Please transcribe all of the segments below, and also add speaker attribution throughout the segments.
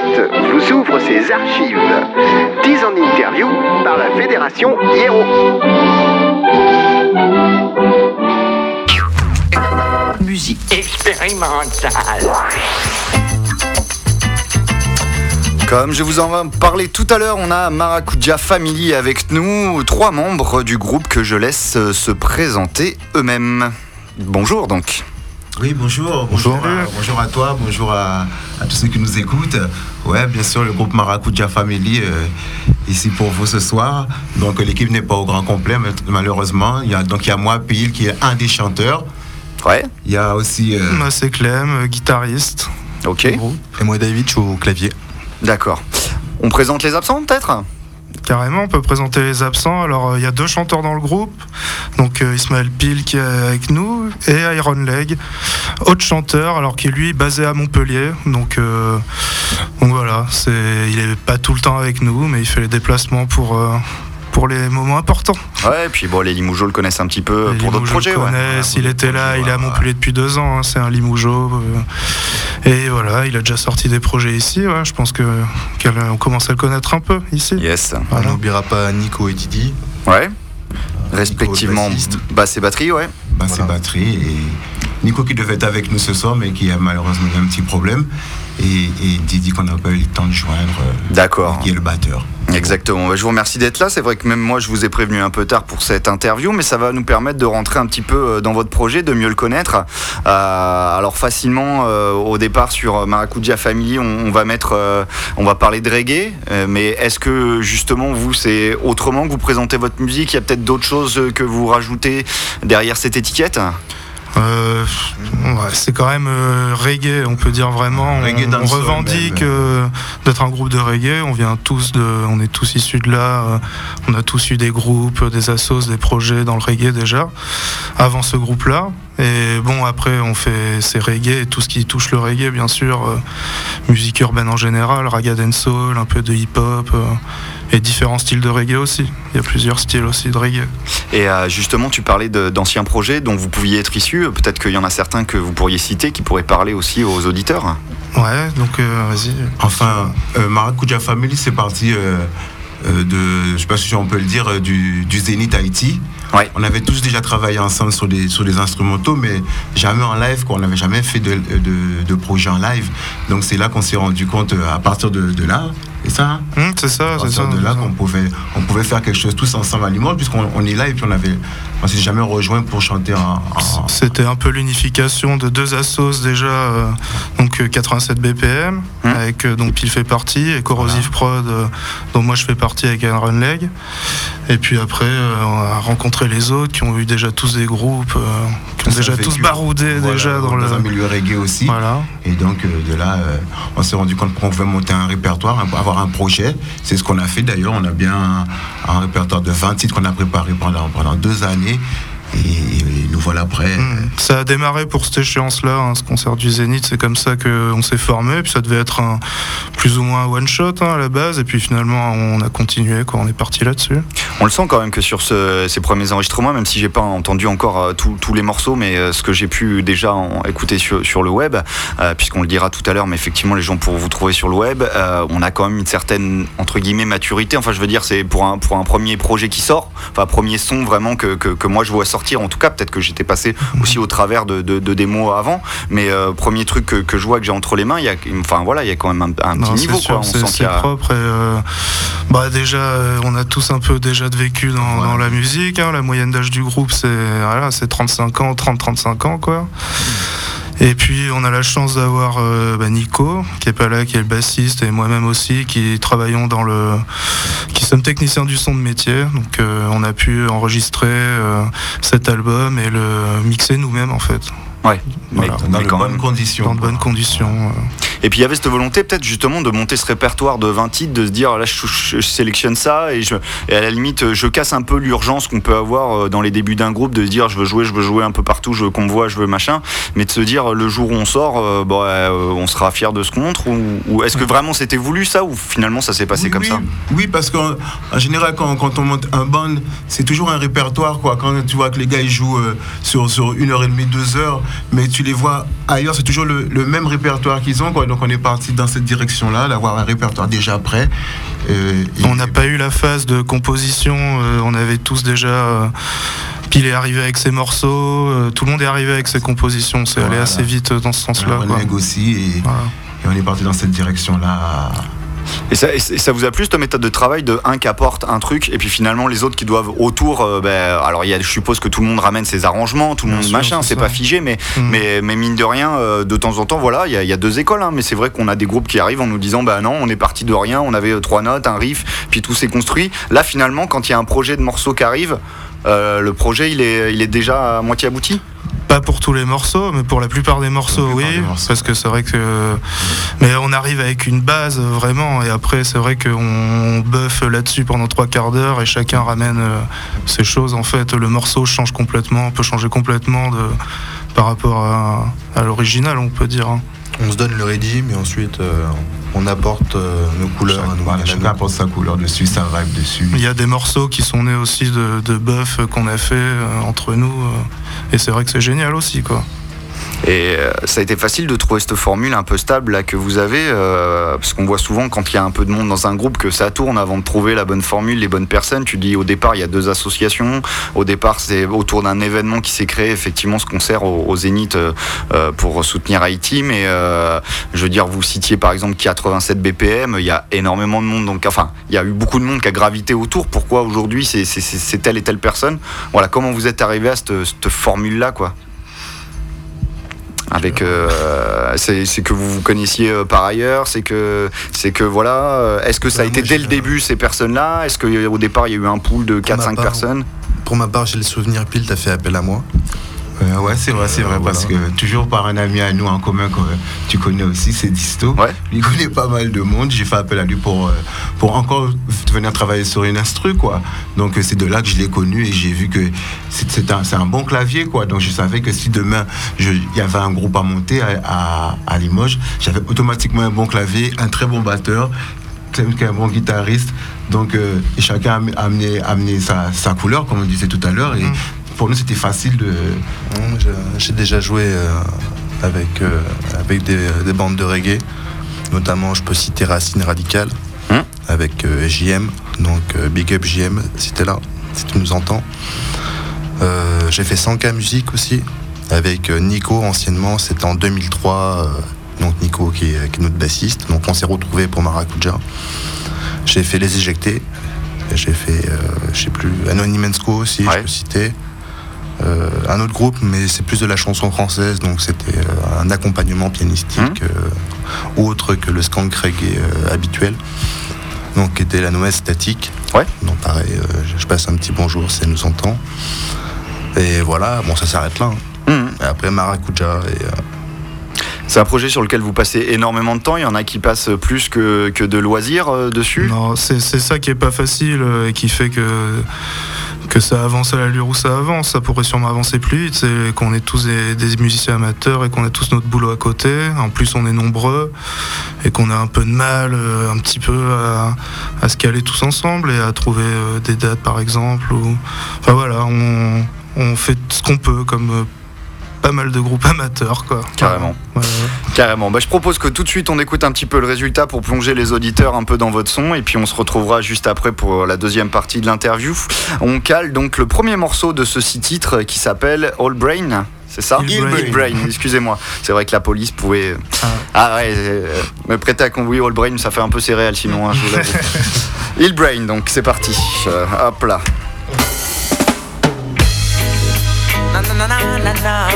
Speaker 1: Vous ouvre ses archives. 10 en interview par la Fédération Hiero.
Speaker 2: Musique expérimentale.
Speaker 3: Comme je vous en parlais tout à l'heure, on a Maracuja Family avec nous, trois membres du groupe que je laisse se présenter eux-mêmes. Bonjour donc.
Speaker 4: Oui, bonjour. Bonjour, à, bonjour à toi, bonjour à, tous ceux qui nous écoutent. Ouais, bien sûr, le groupe Maracuja Family euh, ici pour vous ce soir. Donc l'équipe n'est pas au grand complet, malheureusement. Il y a, donc il y a moi, Pile, qui est un des chanteurs.
Speaker 3: Ouais.
Speaker 4: Il y a aussi.
Speaker 5: Euh... Moi, c'est Clem, guitariste.
Speaker 3: Ok.
Speaker 6: Et moi, David, je suis au clavier.
Speaker 3: D'accord. On présente les absents peut-être?
Speaker 5: Carrément, on peut présenter les absents. Alors, euh, il y a deux chanteurs dans le groupe. Donc, euh, Ismaël Pil qui est avec nous et Iron Leg, autre chanteur, alors qui est basé à Montpellier. Donc, euh, donc voilà, c'est, il est pas tout le temps avec nous, mais il fait les déplacements pour, pour les moments importants.
Speaker 3: Ouais, et puis bon, les Limougeaux le connaissent un petit peu pour d'autres projets.
Speaker 5: Le connaissent, il était là, il est à Montpellier depuis deux ans, hein, c'est un Limougeau. Euh, et voilà, il a déjà sorti des projets ici, ouais, je pense qu'on commence à le connaître un peu ici.
Speaker 3: Yes.
Speaker 6: On n'oubliera pas Nico et Didi.
Speaker 3: Ouais. Respectivement, basse et batterie, ouais.
Speaker 4: Basse et batterie. Et Nico qui devait être avec nous ce soir, mais qui a malheureusement eu un petit problème. Et, Didi qu'on n'a pas eu le temps de joindre. Euh,
Speaker 3: D'accord.
Speaker 4: Qui est le batteur.
Speaker 3: Exactement. Bah, je vous remercie d'être là. C'est vrai que même moi, je vous ai prévenu un peu tard pour cette interview, mais ça va nous permettre de rentrer un petit peu euh, dans votre projet, de mieux le connaître. Euh, alors facilement, au départ sur Maracuja Family, on, va mettre, on va parler de reggae, mais est-ce que justement vous, c'est autrement que vous présentez votre musique? Il y a peut-être d'autres choses que vous rajoutez derrière cette étiquette?
Speaker 5: Euh, c'est quand même euh, reggae, on peut dire vraiment. on, revendique euh, d'être un groupe de reggae. On vient tous de, on est tous issus de là. on a tous eu des groupes, des assos, des projets dans le reggae déjà avant ce groupe-là. Et bon, après, on fait ces reggae et tout ce qui touche le reggae, bien sûr, musique urbaine en général, raga soul, un peu de hip-hop et différents styles de reggae aussi. Il y a plusieurs styles aussi de reggae.
Speaker 3: Et euh, justement, tu parlais d'anciens projets dont vous pouviez être issu. Peut-être qu'il y en a certains que vous pourriez citer qui pourraient parler aussi aux auditeurs.
Speaker 5: Ouais, donc euh, vas-y.
Speaker 4: Enfin, euh, Maracuja Family, c'est parti de, je sais pas si on peut le dire, du, du Zénith Haïti. On avait tous déjà travaillé ensemble sur des, instrumentaux, mais jamais en live, quoi. On n'avait jamais fait de, de, projet en live. Donc c'est là qu'on s'est rendu compte, à partir de là,
Speaker 5: c'est ça hein hum, C'est ça, c'est ça.
Speaker 4: de là qu'on pouvait, on pouvait faire quelque chose tous ensemble à Limoges, puisqu'on est là et puis on avait, on s'est jamais rejoint pour chanter en.
Speaker 5: C'était un peu l'unification de deux assos déjà, euh, donc 87 euh, BPM, hum. avec euh, donc il fait partie, et Corrosive Prod, dont moi je fais partie avec Aaron Leg. Et puis après, on a rencontré les autres qui ont eu déjà tous des groupes, qui ont déjà tous baroudé déjà dans,
Speaker 4: le. un milieu reggae aussi.
Speaker 5: Voilà.
Speaker 4: Et donc de là, on s'est rendu compte qu'on pouvait monter un répertoire, avoir projet. C'est ce qu'on a fait d'ailleurs. On a bien un, répertoire de 20 titres qu'on a préparé pendant, pendant deux années. Et, nous voilà prêts. Hmm.
Speaker 5: Ça a démarré pour cette échéance-là, hein, ce concert du Zénith, c'est comme ça qu'on s'est formé. Puis ça devait être un, plus ou moins un one-shot hein, à la base. Et puis finalement, on a continué, quoi, on est parti là-dessus.
Speaker 3: On le sent quand même que sur ces premiers enregistrements, même si j'ai pas entendu encore euh, tous les morceaux, mais euh, ce que j'ai pu déjà écouter sur, le web, euh, puisqu'on le dira tout à l'heure, mais effectivement, les gens pourront vous trouver sur le web, on a quand même une certaine, entre guillemets, maturité. Enfin, je veux dire, c'est pour un, pour un premier projet qui sort, enfin, premier son vraiment que, que, que moi je vois sortir en tout cas, peut-être que j'étais passé aussi au travers de, de, démos avant, mais euh, premier truc que, je vois que j'ai entre les mains, il y a, enfin voilà, il y a quand même un, petit niveau.
Speaker 5: C'est propre. Et, euh, bah déjà, euh, on a tous un peu déjà de vécu dans, la musique. Hein. la moyenne d'âge du groupe, c'est voilà, 35 ans, 30-35 ans, quoi. Et puis on a la chance d'avoir euh, bah, Nico, qui est pas là, qui est le bassiste, et moi-même aussi, qui travaillons dans le, qui sommes techniciens du son de métier. Donc euh, on a pu enregistrer euh, cet album et le mixer nous-mêmes en fait.
Speaker 3: Ouais,
Speaker 4: mais, dans, de bonnes conditions.
Speaker 5: Dans de bonnes conditions.
Speaker 3: Et puis il y avait cette volonté peut-être justement de monter ce répertoire de 20 titres, de se dire là je, sélectionne ça et, je, et, à la limite je casse un peu l'urgence qu'on peut avoir euh, dans les débuts d'un groupe de se dire je veux jouer, je veux jouer un peu partout, je veux qu'on me voit, je veux machin, mais de se dire le jour où on sort, euh, bon, euh, on sera fier de ce qu'on montre ou, est-ce que vraiment c'était voulu ça ou finalement ça s'est passé comme ça?
Speaker 4: Oui, parce qu'en général quand, quand, on monte un band, c'est toujours un répertoire quoi. Quand tu vois que les gars ils jouent sur, sur une heure et demie, deux heures, mais tu les vois ailleurs, c'est toujours le, même répertoire qu'ils ont. Quoi. Donc on est parti dans cette direction-là, d'avoir un répertoire déjà prêt.
Speaker 5: on n'a pas eu la phase de composition, on avait tous déjà puis il est arrivé avec ses morceaux, tout le monde est arrivé avec ses compositions, c'est allé assez vite dans ce sens-là.
Speaker 4: on négocie et, et, on est parti dans cette direction-là
Speaker 3: et ça, vous a plu cette méthode de travail de un qui apporte un truc et puis finalement les autres qui doivent autour. Euh, ben, alors il y a, je suppose que tout le monde ramène ses arrangements, tout le monde machin, c'est pas figé, mais, mm. mais, mais mine de rien, euh, de temps en temps, voilà, il y, a deux écoles. Hein, mais c'est vrai qu'on a des groupes qui arrivent en nous disant bah non, on est parti de rien, on avait euh, trois notes, un riff, puis tout s'est construit. Là finalement, quand il y a un projet de morceau qui arrive, le projet il est, il est déjà à moitié abouti?
Speaker 5: Pas pour tous les morceaux, mais pour la plupart des morceaux, oui. Parce que c'est vrai que. Mais on arrive avec une base vraiment, et après, c'est vrai qu'on buffe là-dessus pendant trois quarts d'heure et chacun ramène euh, ses choses. En fait, le morceau change complètement, peut changer complètement de, par rapport à, l'original, on peut dire.
Speaker 6: On se donne le ready, mais ensuite. Euh, on apporte euh, nos couleurs.
Speaker 4: chacun apporte sa couleur dessus, sa vibe dessus.
Speaker 5: Il y a des morceaux qui sont nés aussi de, de buff qu'on a fait entre nous. Et c'est vrai que c'est génial aussi, quoi.
Speaker 3: Et euh, ça a été facile de trouver cette formule un peu stable là que vous avez, euh, parce qu'on voit souvent quand il y a un peu de monde dans un groupe que ça tourne avant de trouver la bonne formule, les bonnes personnes. Tu dis au départ il y a deux associations, au départ c'est autour d'un événement qui s'est créé, effectivement ce concert au, Zénith euh, pour soutenir Haïti, mais je veux dire vous citiez par exemple 87 BPM, il y a énormément de monde, donc enfin il y a eu beaucoup de monde qui a gravité autour. Pourquoi aujourd'hui c'est telle et telle personne? Voilà comment vous êtes arrivé à cette, cette formule là quoi? Avec euh, c'est que vous vous connaissiez euh, par ailleurs c'est que c'est que voilà euh, est-ce que ça a été dès le début ces personnes là est-ce qu'au départ il y a eu un pool de 4-5 personnes?
Speaker 6: pour ma part j'ai le souvenir pile t'as fait appel à moi
Speaker 4: euh, ouais, c'est vrai, c'est vrai, parce que toujours par un ami à nous en commun que tu connais aussi, c'est Disto.
Speaker 3: Ouais.
Speaker 4: Il connaît pas mal de monde. J'ai fait appel à lui pour, euh, pour encore venir travailler sur une instru, quoi. Donc c'est de là que je l'ai connu et j'ai vu que c'est un, un, bon clavier, quoi. Donc je savais que si demain il y avait un groupe à monter à, à, Limoges, j'avais automatiquement un bon clavier, un très bon batteur un bon guitariste. Donc, euh, chacun a amené, amené sa, sa, couleur, comme on disait tout à l'heure. Et pour nous, c'était facile de.
Speaker 6: J'ai déjà joué euh, avec, euh, avec des, bandes de reggae. Notamment, je peux citer Racine Radical hein avec euh, JM. Donc, Big Up JM, si t'es là, si tu nous entends. J'ai fait 100K musique aussi avec Nico anciennement. C'était en 2003. donc, Nico qui est, notre bassiste. Donc, on s'est retrouvé pour Maracuja. J'ai fait Les Éjectés. J'ai fait, je sais plus, Anonymous aussi, je peux citer. Euh, un autre groupe, mais c'est plus de la chanson française, donc c'était euh, un accompagnement pianistique mmh. euh, autre que le skank reggae habituel. Donc, qui était la noël statique.
Speaker 3: Ouais.
Speaker 6: Donc, pareil, je passe un petit bonjour si elle nous entend. Et voilà, bon, ça s'arrête là. Hein. Mmh. Et après, Maracuja et.
Speaker 3: C'est un projet sur lequel vous passez énormément de temps. Il y en a qui passent plus que, que de loisirs dessus?
Speaker 5: Non, c'est ça qui est pas facile et qui fait que que ça avance à l'allure où ça avance. Ça pourrait sûrement avancer plus vite. C'est qu'on est tous des, musiciens amateurs et qu'on a tous notre boulot à côté. En plus, on est nombreux et qu'on a un peu de mal, euh, un petit peu, à, se caler tous ensemble et à trouver euh, des dates, par exemple. Enfin voilà, on, on fait ce qu'on peut comme euh, pas mal de groupes amateurs quoi.
Speaker 3: Carrément. Carrément. Bah, je propose que tout de suite on écoute un petit peu le résultat pour plonger les auditeurs un peu dans votre son et puis on se retrouvera juste après pour la deuxième partie de l'interview. On cale donc le premier morceau de ce six titres qui s'appelle All Brain. C'est ça?
Speaker 5: All
Speaker 3: Brain, excusez-moi. C'est vrai que la police pouvait. Ah, ah ouais, euh, me prêter à convoi All Brain, ça fait un peu céréal sinon, hein, je vous Brain, donc c'est parti. Euh, hop là. Na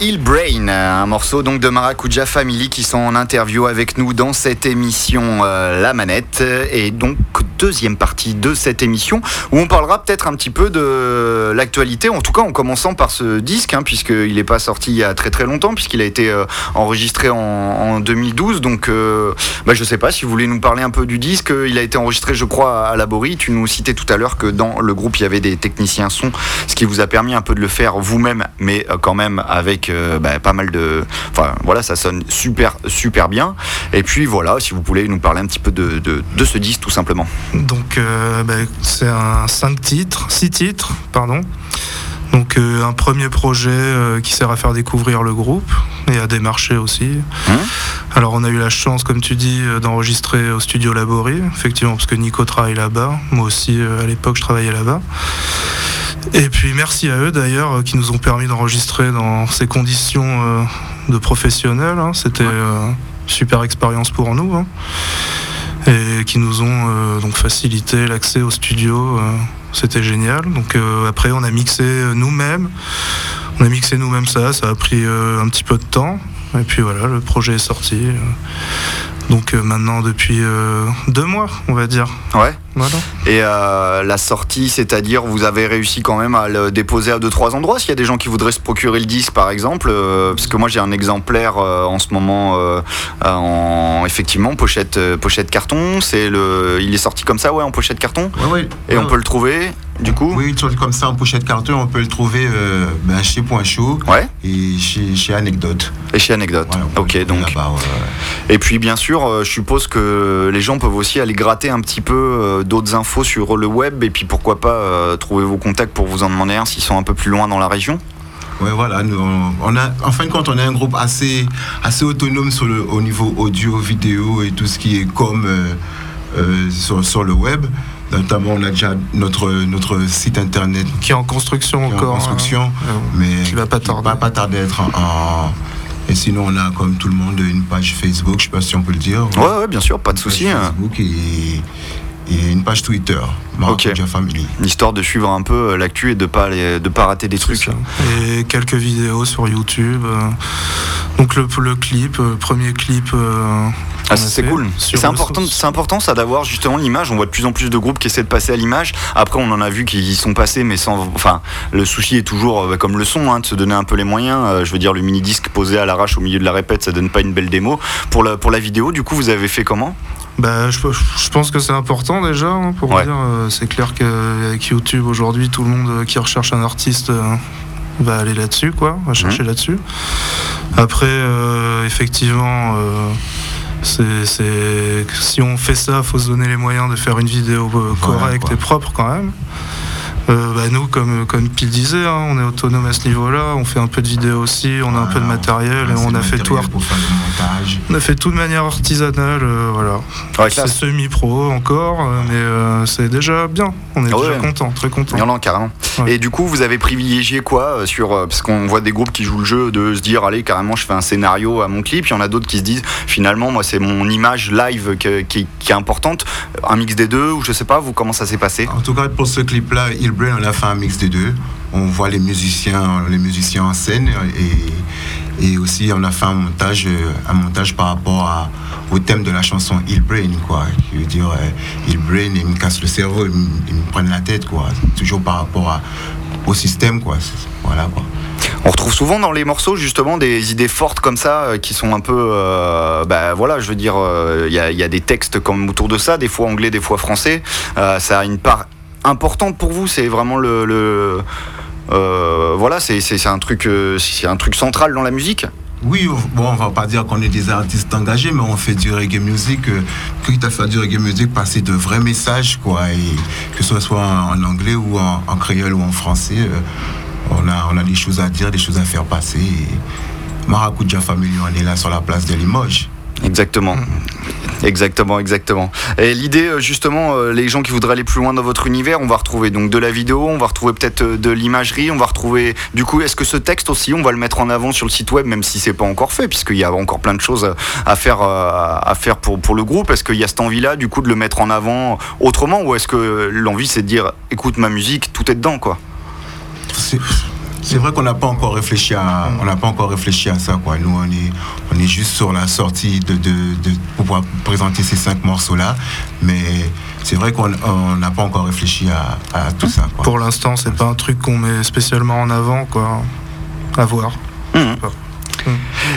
Speaker 3: Hill Brain, un morceau donc de Maracuja Family qui sont en interview avec nous dans cette émission euh, La Manette. Et donc deuxième partie de cette émission où on parlera peut-être un petit peu de l'actualité, en tout cas en commençant par ce disque hein, puisqu'il n'est pas sorti il y a très très longtemps puisqu'il a été euh, enregistré en, en 2012 donc euh, bah, je sais pas si vous voulez nous parler un peu du disque, il a été enregistré je crois à Laborie, tu nous citais tout à l'heure que dans le groupe il y avait des techniciens son ce qui vous a permis un peu de le faire vous-même mais euh, quand même avec euh, bah, pas mal de. Enfin voilà, ça sonne super, super bien. Et puis voilà, si vous voulez nous parler un petit peu de, de, de ce disque tout simplement.
Speaker 5: Donc euh, bah, c'est un 5 titres, 6 titres, pardon. Donc euh, un premier projet euh, qui sert à faire découvrir le groupe et à démarcher aussi.
Speaker 3: Mmh.
Speaker 5: Alors on a eu la chance, comme tu dis, d'enregistrer au studio Laborie, effectivement, parce que Nico travaille là-bas. Moi aussi, euh, à l'époque, je travaillais là-bas. Et puis merci à eux d'ailleurs qui nous ont permis d'enregistrer dans ces conditions de professionnels. hein. C'était super expérience pour nous. hein. Et qui nous ont euh, donc facilité l'accès au studio. euh, C'était génial. Donc euh, après on a mixé nous-mêmes. On a mixé nous-mêmes ça. Ça a pris un petit peu de temps. Et puis voilà, le projet est sorti. Donc euh, maintenant depuis euh, deux mois, on va dire.
Speaker 3: Ouais.
Speaker 5: Voilà.
Speaker 3: Et euh, la sortie, c'est-à-dire vous avez réussi quand même à le déposer à deux trois endroits. S'il y a des gens qui voudraient se procurer le disque, par exemple, parce que moi j'ai un exemplaire en ce moment en effectivement pochette pochette carton. C'est le, il est sorti comme ça, ouais, en pochette carton.
Speaker 4: Ouais, ouais.
Speaker 3: Et on peut le trouver, du coup.
Speaker 4: Oui, sur- comme ça en pochette carton, on peut le trouver euh, ben, chez Point Chaud
Speaker 3: Ouais.
Speaker 4: et chez, chez Anecdote.
Speaker 3: Et chez Anecdote.
Speaker 4: Ouais,
Speaker 3: ok, donc. Et puis bien sûr, euh, je suppose que les gens peuvent aussi aller gratter un petit peu euh, d'autres infos sur le web et puis pourquoi pas trouver vos contacts pour vous en demander un s'ils sont un peu plus loin dans la région.
Speaker 4: Ouais, voilà. Nous, on, a, en fin de compte, on est un groupe assez, assez autonome sur le, au niveau audio, vidéo et tout ce qui est comme euh, euh, sur, sur le web. Notamment, on a déjà notre, notre site internet
Speaker 5: Qui est en construction
Speaker 4: qui est
Speaker 5: encore.
Speaker 4: en construction,
Speaker 5: hein.
Speaker 4: mais
Speaker 5: qui va pas tarder.
Speaker 4: va pas tarder à être en, en- Et sinon, on a, comme tout le monde, une page Facebook, je sais pas si on peut le dire.
Speaker 3: Ouais, ouais, bien sûr, pas de souci. hein.
Speaker 4: Facebook et, et une page Twitter, Maracuja Family.
Speaker 3: Histoire de suivre un peu l'actu et de pas de pas rater des trucs.
Speaker 5: Et quelques vidéos sur YouTube. Donc le, le clip, premier clip
Speaker 3: ah, c'est cool. C'est important, c'est important ça d'avoir justement l'image. On voit de plus en plus de groupes qui essaient de passer à l'image. Après, on en a vu qui y sont passés, mais sans. Enfin, le souci est toujours euh, comme le son, hein, de se donner un peu les moyens. Euh, je veux dire, le mini disque posé à l'arrache au milieu de la répète, ça donne pas une belle démo. Pour la pour la vidéo, du coup, vous avez fait comment?
Speaker 5: Bah, je, pense que c'est important déjà hein, pour dire. Euh, c'est clair qu'avec YouTube aujourd'hui, tout le monde qui recherche un artiste va aller là-dessus, quoi, va chercher mmh. là-dessus. Après, effectivement c'est, si on fait ça, faut se donner les moyens de faire une vidéo euh, correcte et propre quand même. Euh, bah, nous, comme, comme Pile disait, hein, on est autonome à ce niveau-là. On fait un peu de vidéo aussi, on a un peu de matériel et on a fait tout. On a fait tout de manière artisanale, euh, voilà. c'est semi-pro encore, euh, mais c'est déjà bien. On est ah déjà content, très content.
Speaker 3: Non, carrément. Et du coup, vous avez privilégié quoi sur parce qu'on voit des groupes qui jouent le jeu de se dire allez carrément je fais un scénario à mon clip. Il y en a d'autres qui se disent finalement moi c'est mon image live qui, est importante. Un mix des deux ou je sais pas. Vous comment ça s'est passé?
Speaker 4: En tout cas pour ce clip-là, il on a fait un mix des deux. On voit les musiciens, les musiciens en scène et, et aussi on a fait un montage, un montage par rapport au thème de la chanson Hill Brain, quoi. Je veux dire, Hill euh, Brain, il me casse le cerveau, il me, prennent la tête, quoi. Toujours par rapport au système, quoi. Voilà, quoi.
Speaker 3: On retrouve souvent dans les morceaux justement des idées fortes comme ça euh, qui sont un peu, euh, bah, voilà, je veux dire, il y, a des textes comme autour de ça, des fois anglais, des fois français. ça a une part importante pour vous C'est vraiment le, euh, voilà, c'est un truc, euh, un truc central dans la musique.
Speaker 4: Oui, bon, on va pas dire qu'on est des artistes engagés, mais on fait du reggae music. Euh, quitte à faire du reggae music, passer de vrais messages, quoi, que ce soit en anglais ou en, créole ou en français, on a, on a des choses à dire, des choses à faire passer. Et Maracuja Family, on est là sur la place de Limoges.
Speaker 3: Exactement. Exactement, exactement. Et l'idée, euh, justement, euh, les gens qui voudraient aller plus loin dans votre univers, on va retrouver donc de la vidéo, on va retrouver peut-être euh, de l'imagerie, on va retrouver. Du coup, est-ce que ce texte aussi, on va le mettre en avant sur le site web, même si c'est pas encore fait, puisqu'il y a encore plein de choses à faire, à faire pour, pour le groupe. Est-ce qu'il y a cette envie-là, du coup, de le mettre en avant autrement, ou est-ce que l'envie, c'est de dire, écoute ma musique, tout est dedans, quoi?
Speaker 4: C'est vrai qu'on n'a pas encore réfléchi à, on n'a pas encore réfléchi à ça quoi. Nous on est, on est juste sur la sortie de, de, pouvoir présenter ces cinq morceaux là, mais c'est vrai qu'on n'a pas encore réfléchi à, tout ça.
Speaker 5: Pour l'instant, c'est pas un truc qu'on met spécialement en avant quoi. À voir. Mmh.
Speaker 3: Mmh.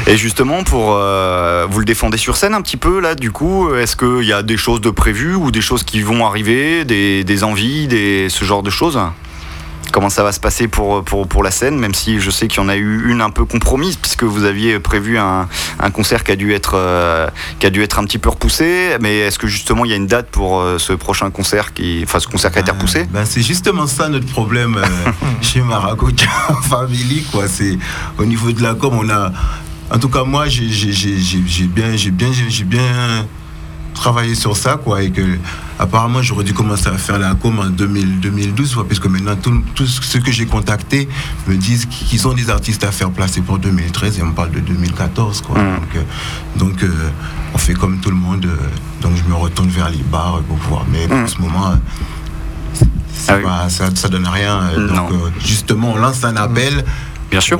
Speaker 3: Et justement, pour euh, vous le défendez sur scène un petit peu là, du coup, est-ce qu'il y a des choses de prévues ou des choses qui vont arriver, des, des envies, des, ce genre de choses? Comment ça va se passer pour, pour, pour la scène, même si je sais qu'il y en a eu une un peu compromise, puisque vous aviez prévu un, un concert qui a, dû être, euh, qui a dû être un petit peu repoussé. Mais est-ce que justement il y a une date pour euh, ce prochain concert, qui, enfin ce concert qui a été repoussé?
Speaker 4: ben, C'est justement ça notre problème euh, chez Maracuja Family. Quoi. C'est, au niveau de la com, on a. En tout cas, moi, j'ai, bien, j'ai bien, j'ai bien travailler sur ça, quoi, et que apparemment j'aurais dû commencer à faire la com en 2012, puisque maintenant tous ceux que j'ai contactés me disent qu'ils ont des artistes à faire placer pour 2013 et on parle de 2014, quoi. Mm. Donc, euh, euh, on fait comme tout le monde, euh, donc je me retourne vers les bars pour pouvoir. Mais en mm. ce moment, ah ça, ça donne rien. Donc justement, on lance un appel.
Speaker 3: Bien sûr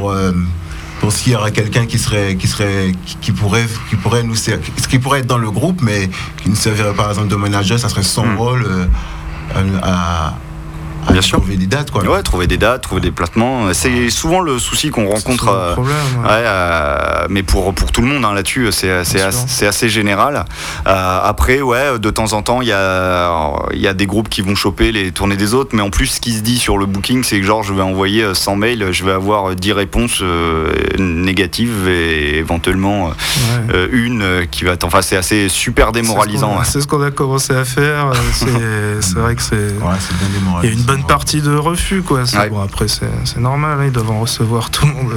Speaker 4: s'il y aura quelqu'un qui serait qui serait qui, pourrait qui pourrait nous qui pourrait être dans le groupe mais qui ne servirait par exemple de manager ça serait son hmm. rôle euh, à, Bien sûr. Trouver des dates, quoi.
Speaker 3: Ouais, trouver des dates, trouver des placements. C'est souvent le souci qu'on rencontre. Euh, problème, ouais. Euh, mais pour, pour tout le monde, hein, là-dessus, c'est assez, assez général. Euh, après, ouais, de temps en temps, il y a, y a des groupes qui vont choper les tournées des autres. Mais en plus, ce qui se dit sur le booking, c'est que genre, je vais envoyer 100 mails, je vais avoir 10 réponses négatives et éventuellement une qui va être. Enfin, c'est assez super démoralisant.
Speaker 5: C'est ce qu'on a, commencé à faire. C'est vrai que c'est. Ouais, bien démoralisant. Il y a une bonne une partie de refus, quoi. Bon, après, c'est normal, hein, ils doivent en recevoir tout le monde.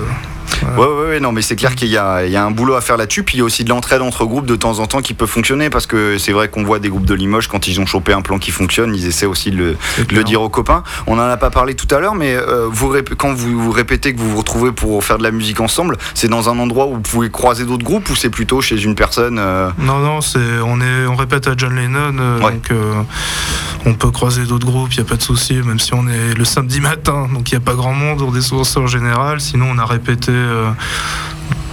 Speaker 3: Ouais, ouais, non, mais c'est clair qu'il y, a un boulot à faire là-dessus. Puis il y a aussi de l'entraide entre groupes de temps en temps qui peut fonctionner parce que c'est vrai qu'on voit des groupes de Limoges quand ils ont chopé un plan qui fonctionne, ils essaient aussi de le, dire aux copains. On n'en a pas parlé tout à l'heure, mais euh, vous, quand vous, vous, répétez que vous vous retrouvez pour faire de la musique ensemble, c'est dans un endroit où vous pouvez croiser d'autres groupes ou c'est plutôt chez une personne euh?
Speaker 5: Non, non, c'est on est on répète à John Lennon, euh, donc on peut croiser d'autres groupes, il n'y a pas de souci, même si on est le samedi matin, donc il n'y a pas grand monde, on est sources en général. Sinon, on a répété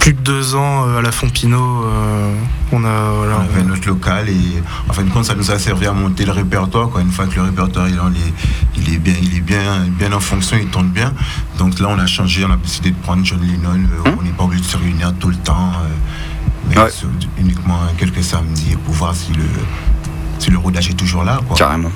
Speaker 5: plus de deux ans à la Fompino.
Speaker 4: on a voilà, on fait notre local et en fin de compte, ça nous a servi à monter le répertoire. Quoi. Une fois que le répertoire il, il, est bien, il est bien, bien en fonction, il tourne bien. Donc là, on a changé, on a décidé de prendre John Lennon. Euh, hum. On n'est pas obligé de se réunir tout le temps, euh, mais uniquement quelques samedis pour voir si le, si le rodage est toujours là. Quoi.
Speaker 3: Carrément.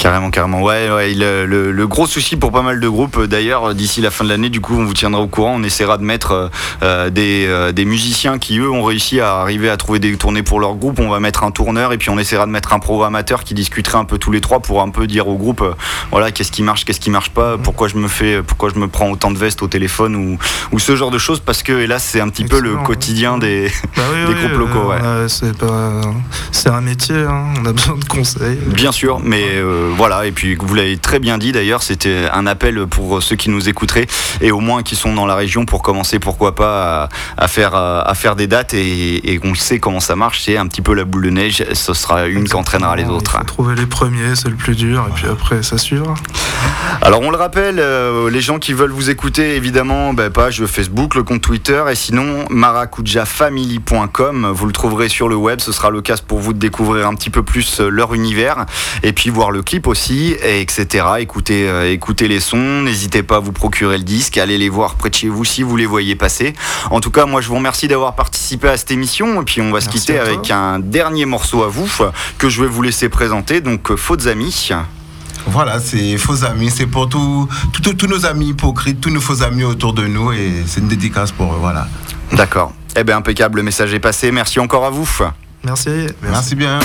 Speaker 3: Carrément, carrément. Ouais, ouais le, gros souci pour pas mal de groupes, euh, d'ailleurs, euh, d'ici la fin de l'année, du coup, on vous tiendra au courant. On essaiera de mettre euh, des, musiciens qui, eux, ont réussi à arriver à trouver des tournées pour leur groupe. On va mettre un tourneur et puis on essaiera de mettre un programmateur qui discuterait un peu tous les trois pour un peu dire au groupe, voilà, qu'est-ce qui marche, qu'est-ce qui marche pas, pourquoi je me fais, pourquoi je me prends autant de vestes au téléphone ou, ou ce genre de choses, parce que, hélas, c'est un petit peu le quotidien des, bah groupes locaux.
Speaker 5: c'est un métier, hein. on a besoin de conseils.
Speaker 3: Bien sûr, mais voilà, et puis vous l'avez très bien dit d'ailleurs, c'était un appel pour ceux qui nous écouteraient et au moins qui sont dans la région pour commencer, pourquoi pas, à, faire, à faire des dates et, et on sait comment ça marche, c'est un petit peu la boule de neige, ce sera une qui entraînera les autres.
Speaker 5: Il trouver les premiers, c'est le plus dur, et puis après ça suivra.
Speaker 3: Alors on le rappelle, euh, les gens qui veulent vous écouter, évidemment, bah, page Facebook, le compte Twitter, et sinon maracujafamily.com, vous le trouverez sur le web, ce sera l'occasion pour vous de découvrir un petit peu plus euh, leur univers, et puis voir le clip aussi, etc. Écoutez, euh, écoutez les sons, n'hésitez pas à vous procurer le disque, allez les voir près de chez vous si vous les voyez passer. En tout cas, moi je vous remercie d'avoir participé à cette émission, et puis on va se quitter avec un dernier morceau à vous que je vais vous laisser présenter, donc Fautes Amis.
Speaker 4: Voilà, c'est faux amis, c'est pour tous nos amis hypocrites, tous nos faux amis autour de nous, et c'est une dédicace pour eux, voilà.
Speaker 3: D'accord. Eh bien, impeccable, le message est passé. Merci encore à vous.
Speaker 5: Merci.
Speaker 4: Merci, Merci bien.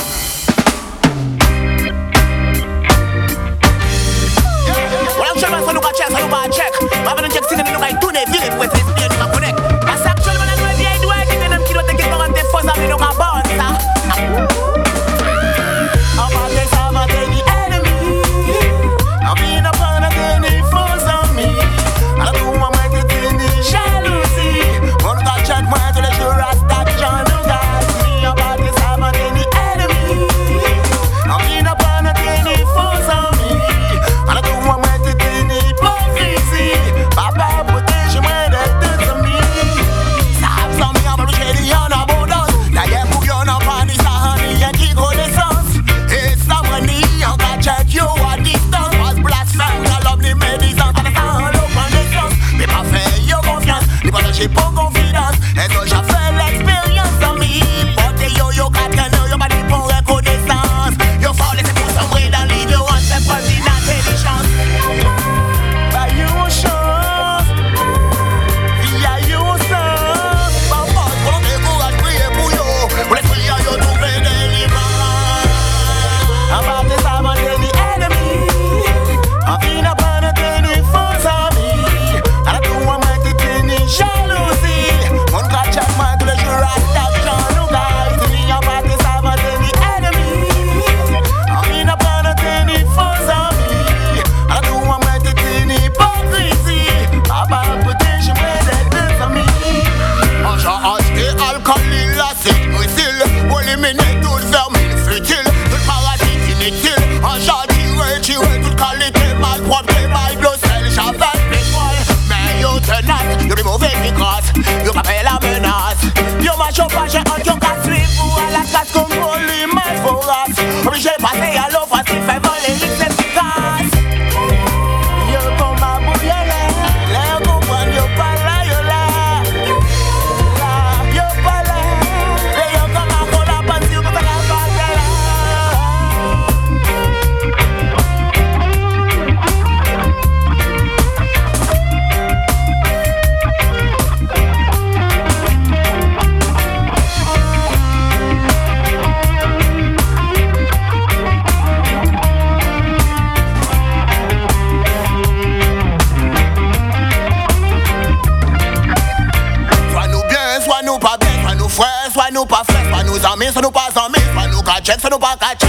Speaker 4: Pas nous qu'à check, ça